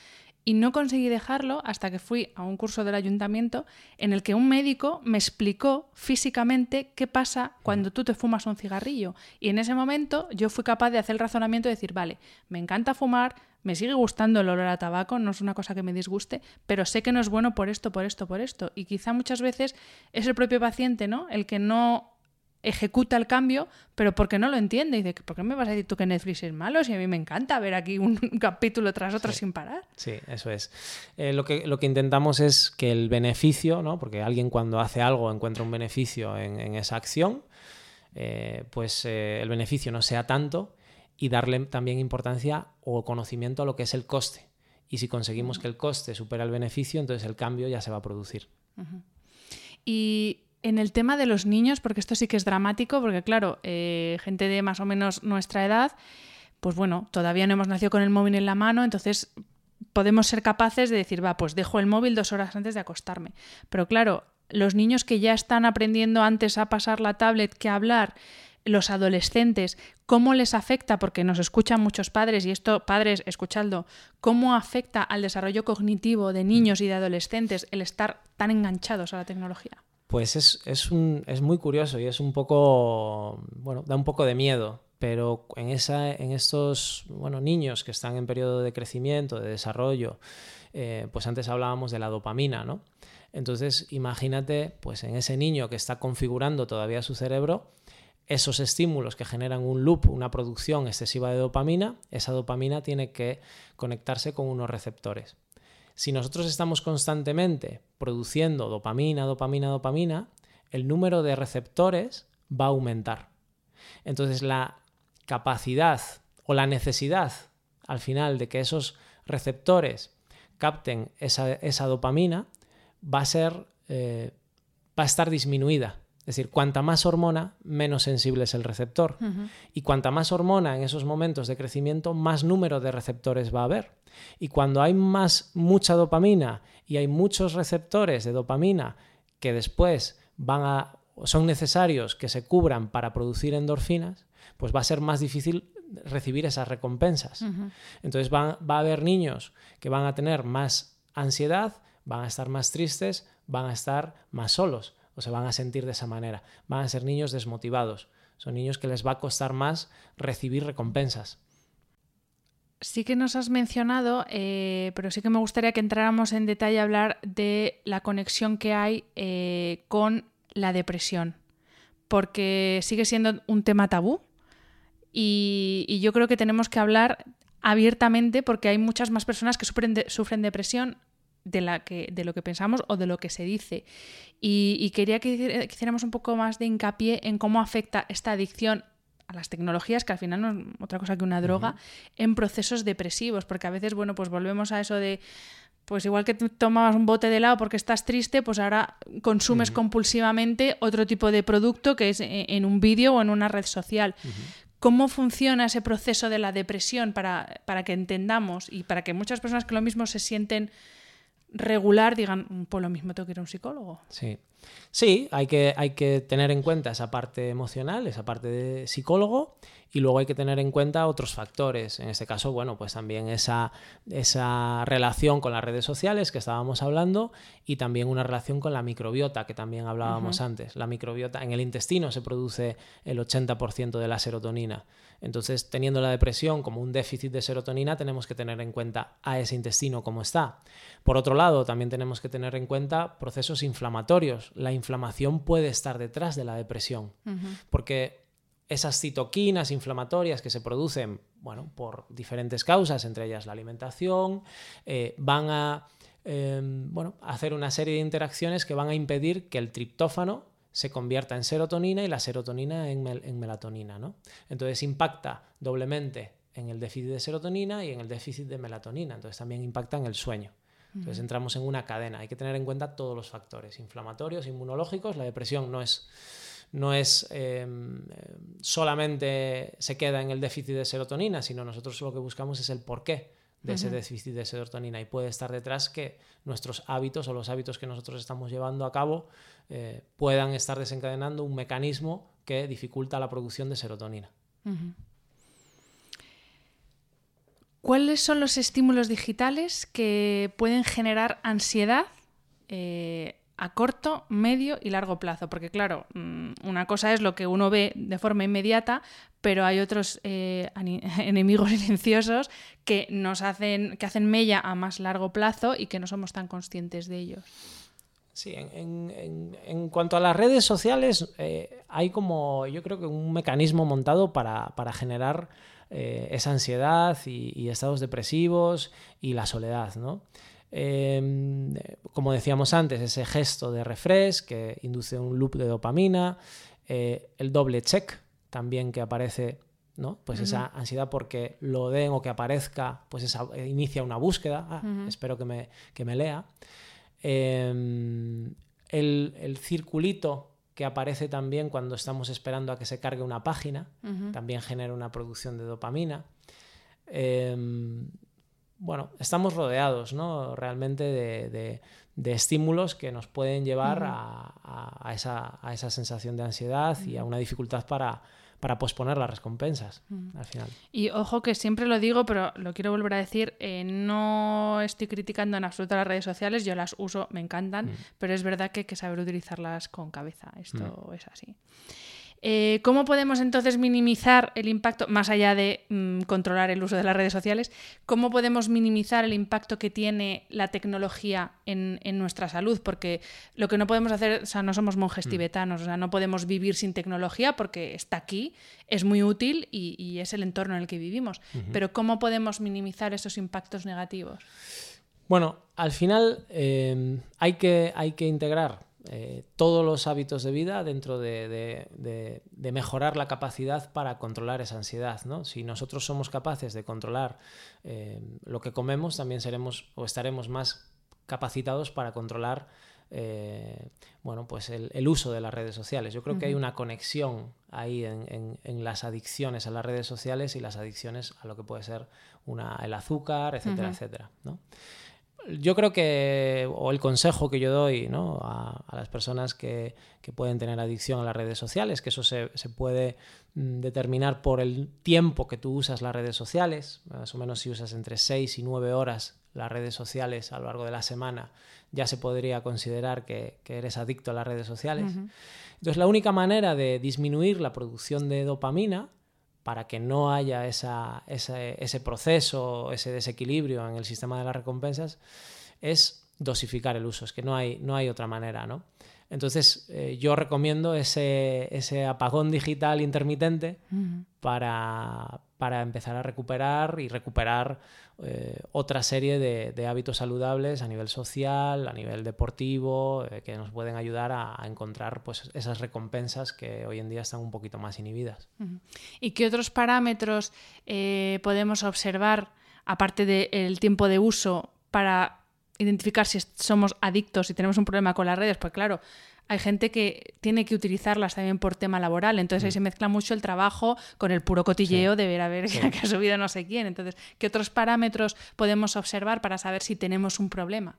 y no conseguí dejarlo hasta que fui a un curso del ayuntamiento en el que un médico me explicó físicamente qué pasa cuando tú te fumas un cigarrillo. Y en ese momento yo fui capaz de hacer el razonamiento de decir, vale, me encanta fumar, me sigue gustando el olor a tabaco, no es una cosa que me disguste, pero sé que no es bueno por esto, por esto, por esto. Y quizá muchas veces es el propio paciente, ¿no? El que no ejecuta el cambio, pero porque no lo entiende. Y dice, ¿por qué me vas a decir tú que Netflix es malo si a mí me encanta ver aquí un capítulo tras otro sin parar?
Sí, eso es. Eh, lo, que, lo que intentamos es que el beneficio, ¿no? porque alguien cuando hace algo encuentra un beneficio en, esa acción, eh, pues eh, el beneficio no sea tanto y darle también importancia o conocimiento a lo que es el coste. Y si conseguimos que el coste supera el beneficio, entonces el cambio ya se va a producir.
Y en el tema de los niños, porque esto sí que es dramático, porque claro, eh, gente de más o menos nuestra edad, pues bueno, todavía no hemos nacido con el móvil en la mano, entonces podemos ser capaces de decir, va, pues dejo el móvil dos horas antes de acostarme. Pero claro, los niños que ya están aprendiendo antes a pasar la tablet que a hablar, los adolescentes, cómo les afecta, porque nos escuchan muchos padres, y esto, padres, escuchadlo, cómo afecta al desarrollo cognitivo de niños y de adolescentes el estar tan enganchados a la tecnología.
Pues es, es, un, es muy curioso y es un poco, bueno, da un poco de miedo, pero en, esa, en estos bueno, niños que están en periodo de crecimiento, de desarrollo, eh, pues antes hablábamos de la dopamina, ¿no? Entonces, imagínate, pues en ese niño que está configurando todavía su cerebro, esos estímulos que generan un loop, una producción excesiva de dopamina, esa dopamina tiene que conectarse con unos receptores. Si nosotros estamos constantemente produciendo dopamina, dopamina, dopamina, el número de receptores va a aumentar. Entonces la capacidad o la necesidad al final de que esos receptores capten esa, dopamina va a ser eh, va a estar disminuida es decir, cuanta más hormona, menos sensible es el receptor. Y cuanta más hormona en esos momentos de crecimiento, más número de receptores va a haber. Y cuando hay más mucha dopamina y hay muchos receptores de dopamina que después van a son necesarios que se cubran para producir endorfinas, pues va a ser más difícil recibir esas recompensas. Entonces va a haber niños que van a tener más ansiedad, van a estar más tristes, van a estar más solos o se van a sentir de esa manera. Van a ser niños desmotivados. Son niños que les va a costar más recibir recompensas.
Sí que nos has mencionado, eh, pero sí que me gustaría que entráramos en detalle a hablar de la conexión que hay eh, con la depresión, porque sigue siendo un tema tabú y, yo creo que tenemos que hablar abiertamente porque hay muchas más personas que sufren depresión de, la que, de lo que pensamos o de lo que se dice. Y, quería que, hiciéramos un poco más de hincapié en cómo afecta esta adicción a las tecnologías, que al final no es otra cosa que una droga, en procesos depresivos, porque a veces, bueno, pues volvemos a eso de, pues igual que tomabas un bote de helado porque estás triste, pues ahora consumes compulsivamente otro tipo de producto que es e, en un vídeo o en una red social. ¿Cómo funciona ese proceso de la depresión para, para que entendamos y para que muchas personas que lo mismo se sienten regular digan, mm, por lo mismo tengo que ir a un psicólogo.
Sí. Sí, hay que, hay que tener en cuenta esa parte emocional, esa parte de psicólogo, y luego hay que tener en cuenta otros factores. En este caso, bueno, pues también esa, esa relación con las redes sociales que estábamos hablando y también una relación con la microbiota que también hablábamos antes. La microbiota en el intestino se produce el 80% de la serotonina. Entonces, teniendo la depresión como un déficit de serotonina, tenemos que tener en cuenta a ese intestino cómo está. Por otro lado, también tenemos que tener en cuenta procesos inflamatorios. La inflamación puede estar detrás de la depresión, porque esas citoquinas inflamatorias que se producen bueno, por diferentes causas, entre ellas la alimentación, eh, van a em, bueno, hacer una serie de interacciones que van a impedir que el triptófano se convierta en serotonina y la serotonina en, melatonina. ¿no? Entonces impacta doblemente en el déficit de serotonina y en el déficit de melatonina. Entonces también impacta en el sueño. Entonces entramos en una cadena. Hay que tener en cuenta todos los factores inflamatorios, inmunológicos. La depresión no es no es em, solamente se queda en el déficit de serotonina, sino nosotros lo que buscamos es el porqué de ese déficit de serotonina y puede estar detrás que nuestros hábitos o los hábitos que nosotros estamos llevando a cabo eh, puedan estar desencadenando un mecanismo que dificulta la producción de serotonina.
¿Cuáles son los estímulos digitales que pueden generar ansiedad eh, a corto, medio y largo plazo. Porque claro, mm, una cosa es lo que uno ve de forma inmediata, pero hay otros eh, enemigos silenciosos que nos hacen, que hacen mella a más largo plazo y que no somos tan conscientes de ellos.
Sí, en, cuanto a las redes sociales, eh, hay como, yo creo que un mecanismo montado para, generar eh, esa ansiedad y, estados depresivos y la soledad, ¿no? Em, como decíamos antes, ese gesto de refresh que induce un loop de dopamina, eh, el doble check también que aparece, ¿no? Pues esa ansiedad porque lo den o que aparezca, pues esa, eh, inicia una búsqueda, ah, espero que me, me lea. Em, el, circulito que aparece también cuando estamos esperando a que se cargue una página, también genera una producción de dopamina. Bueno, estamos rodeados, ¿no? Realmente de, estímulos que nos pueden llevar a, esa, sensación de ansiedad y a una dificultad para, posponer las recompensas al final.
Y ojo que siempre lo digo, pero lo quiero volver a decir, eh, no estoy criticando en absoluto las redes sociales, yo las uso, me encantan, pero es verdad que hay que saber utilizarlas con cabeza, esto es así. Eh, ¿Cómo podemos entonces minimizar el impacto, más allá de mm, controlar el uso de las redes sociales, cómo podemos minimizar el impacto que tiene la tecnología en, nuestra salud? Porque lo que no podemos hacer, o sea, no somos monjes mm. tibetanos, o sea, no podemos vivir sin tecnología porque está aquí, es muy útil y, es el entorno en el que vivimos. Pero ¿cómo podemos minimizar esos impactos negativos?
Bueno, al final eh, hay, que, hay que integrar eh, todos los hábitos de vida dentro de, mejorar la capacidad para controlar esa ansiedad. ¿no? Si nosotros somos capaces de controlar eh, lo que comemos, también seremos o estaremos más capacitados para controlar eh, bueno, pues el, uso de las redes sociales. Yo creo que hay una conexión ahí en, las adicciones a las redes sociales y las adicciones a lo que puede ser una, el azúcar, etcétera, etcétera. ¿no? Yo creo que, o el consejo que yo doy ¿no? a, las personas que, pueden tener adicción a las redes sociales, que eso se, puede mm, determinar por el tiempo que tú usas las redes sociales, más o menos si usas entre 6 y 9 horas las redes sociales a lo largo de la semana, ya se podría considerar que, eres adicto a las redes sociales. Entonces, la única manera de disminuir la producción de dopamina para que no haya ese, proceso, ese desequilibrio en el sistema de las recompensas, es dosificar el uso, es que no hay, no hay otra manera, ¿no? Entonces, eh, yo recomiendo ese, ese, apagón digital intermitente para, para, empezar a recuperar y recuperar eh, otra serie de, hábitos saludables a nivel social, a nivel deportivo, eh, que nos pueden ayudar a, encontrar pues, esas recompensas que hoy en día están un poquito más inhibidas.
¿Y qué otros parámetros podemos observar, aparte del tiempo de uso, para identificar si somos adictos, y tenemos un problema con las redes, pues claro, hay gente que tiene que utilizarlas también por tema laboral, entonces ahí mm. se mezcla mucho el trabajo con el puro cotilleo de ver a ver que ha subido no sé quién. Entonces, ¿qué otros parámetros podemos observar para saber si tenemos un problema?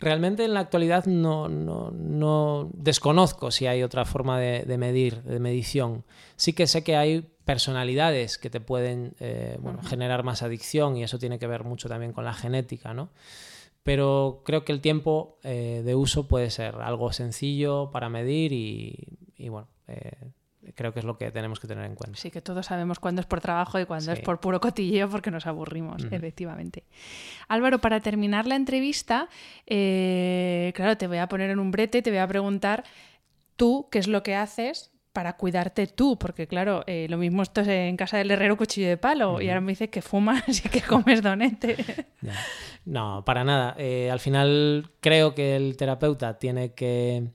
realmente en la actualidad no, no, no desconozco si hay otra forma de, de, medir, de medición. Sí que sé que hay personalidades que te pueden eh, bueno, generar más adicción y eso tiene que ver mucho también con la genética, ¿no? Pero creo que el tiempo eh, de uso puede ser algo sencillo para medir y, y bueno, eh, creo que es lo que tenemos que tener en cuenta.
Sí, que todos sabemos cuándo es por trabajo y cuándo sí. es por puro cotilleo porque nos aburrimos, uh -huh. efectivamente. Álvaro, para terminar la entrevista, eh, claro, te voy a poner en un brete, te voy a preguntar tú qué es lo que haces para cuidarte tú, porque claro, eh, lo mismo esto es en casa del herrero cuchillo de palo, uh -huh. y ahora me dices que fumas y que comes donete.
Ya. No, para nada. Eh, al final creo que el terapeuta tiene que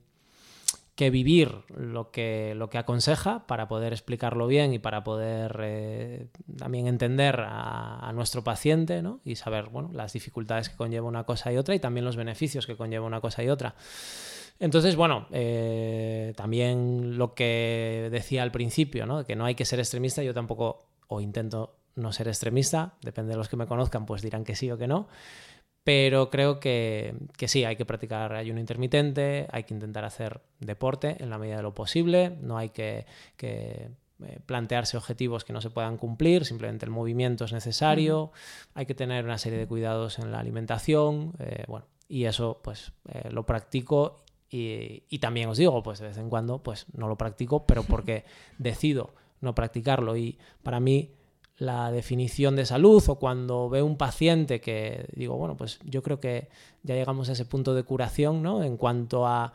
que vivir lo que, lo que aconseja para poder explicarlo bien y para poder eh, también entender a, a, nuestro paciente ¿no? y saber bueno, las dificultades que conlleva una cosa y otra y también los beneficios que conlleva una cosa y otra. Entonces, bueno, eh, también lo que decía al principio, ¿no? que no hay que ser extremista, yo tampoco, o intento no ser extremista, depende de los que me conozcan, pues dirán que sí o que no, pero creo que, que, sí, hay que practicar ayuno intermitente, hay que intentar hacer deporte en la medida de lo posible, no hay que, que eh, plantearse objetivos que no se puedan cumplir, simplemente el movimiento es necesario, uh -huh. hay que tener una serie de cuidados en la alimentación, eh, bueno, y eso pues eh, lo practico y, y, también os digo, pues de vez en cuando pues no lo practico, pero porque decido no practicarlo y para mí la definición de salud o cuando veo un paciente que digo, bueno, pues yo creo que ya llegamos a ese punto de curación, ¿no? En cuanto a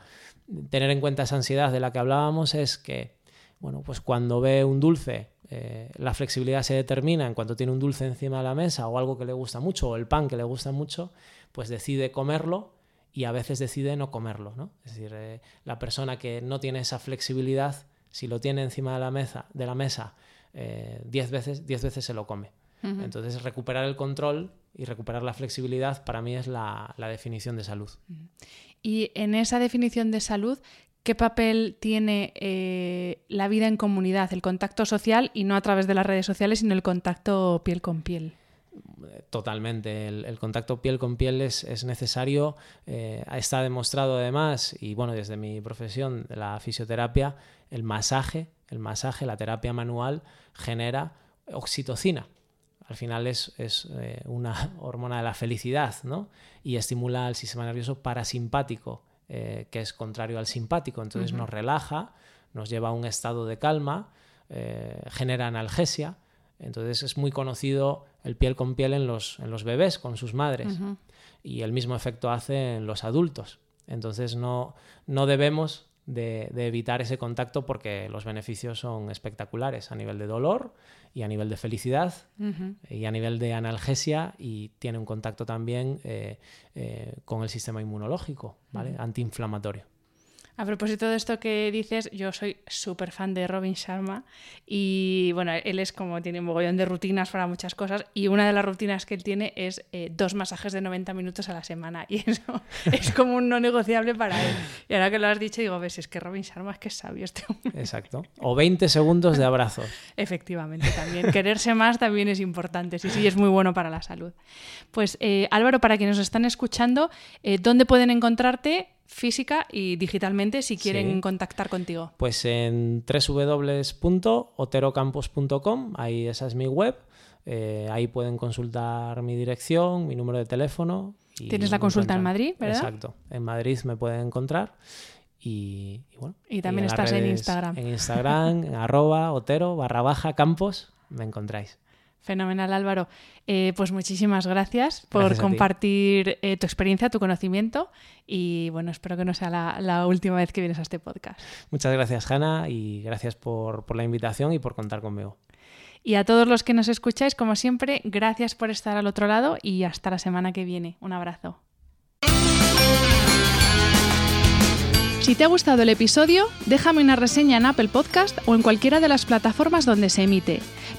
tener en cuenta esa ansiedad de la que hablábamos, es que, bueno, pues cuando ve un dulce, eh, la flexibilidad se determina en cuanto tiene un dulce encima de la mesa o algo que le gusta mucho o el pan que le gusta mucho, pues decide comerlo y a veces decide no comerlo, ¿no? Es decir, eh, la persona que no tiene esa flexibilidad, si lo tiene encima de la mesa, de la mesa 10 eh, veces, diez veces se lo come. Uh -huh. Entonces, recuperar el control y recuperar la flexibilidad para mí es la, la definición de salud. Uh
-huh. Y en esa definición de salud, ¿qué papel tiene eh, la vida en comunidad, el contacto social y no a través de las redes sociales, sino el contacto piel con piel?
Totalmente, el, el, contacto piel con piel es, es necesario, eh, está demostrado además, y bueno, desde mi profesión, la fisioterapia, el masaje, el masaje, la terapia manual genera oxitocina. Al final es, es eh, una hormona de la felicidad, ¿no? Y estimula el sistema nervioso parasimpático, eh, que es contrario al simpático. Entonces uh -huh. nos relaja, nos lleva a un estado de calma, genera analgesia. Entonces es muy conocido el piel con piel en los, en los bebés con sus madres. Uh -huh. Y el mismo efecto hace en los adultos. Entonces no, no debemos de, de, evitar ese contacto porque los beneficios son espectaculares a nivel de dolor y a nivel de felicidad uh -huh. y a nivel de analgesia y tiene un contacto también eh, eh, con el sistema inmunológico, ¿vale? Uh -huh. Antiinflamatorio.
A propósito de esto que dices, yo soy súper fan de Robin Sharma y bueno, él es como tiene un mogollón de rutinas para muchas cosas y una de las rutinas que él tiene es eh, dos masajes de 90 minutos a la semana y eso es como un no negociable para él. Y ahora que lo has dicho digo, ves, es que Robin Sharma es que es sabio este hombre.
Exacto. O 20 segundos de abrazos.
Efectivamente, también. Quererse más también es importante, sí, sí, es muy bueno para la salud. Pues eh, Álvaro, para quienes nos están escuchando, eh, ¿dónde pueden encontrarte? Física y digitalmente si quieren sí. contactar contigo?
Pues en www.oterocampos.com, ahí esa es mi web. Eh, ahí pueden consultar mi dirección, mi número de teléfono.
Y Tienes la consulta en Madrid, ¿verdad?
Exacto. En Madrid me pueden encontrar. Y, y bueno.
Y también y en estás en Instagram.
En Instagram, en arroba otero barra baja campos, me encontráis.
Fenomenal, Álvaro. Eh, pues muchísimas gracias por gracias compartir eh, tu experiencia, tu conocimiento y bueno, espero que no sea la, la, última vez que vienes a este podcast.
Muchas gracias, Hanna, y gracias por, por la invitación y por contar conmigo.
Y a todos los que nos escucháis, como siempre, gracias por estar al otro lado y hasta la semana que viene. Un abrazo. Si te ha gustado el episodio, déjame una reseña en Apple Podcast o en cualquiera de las plataformas donde se emite.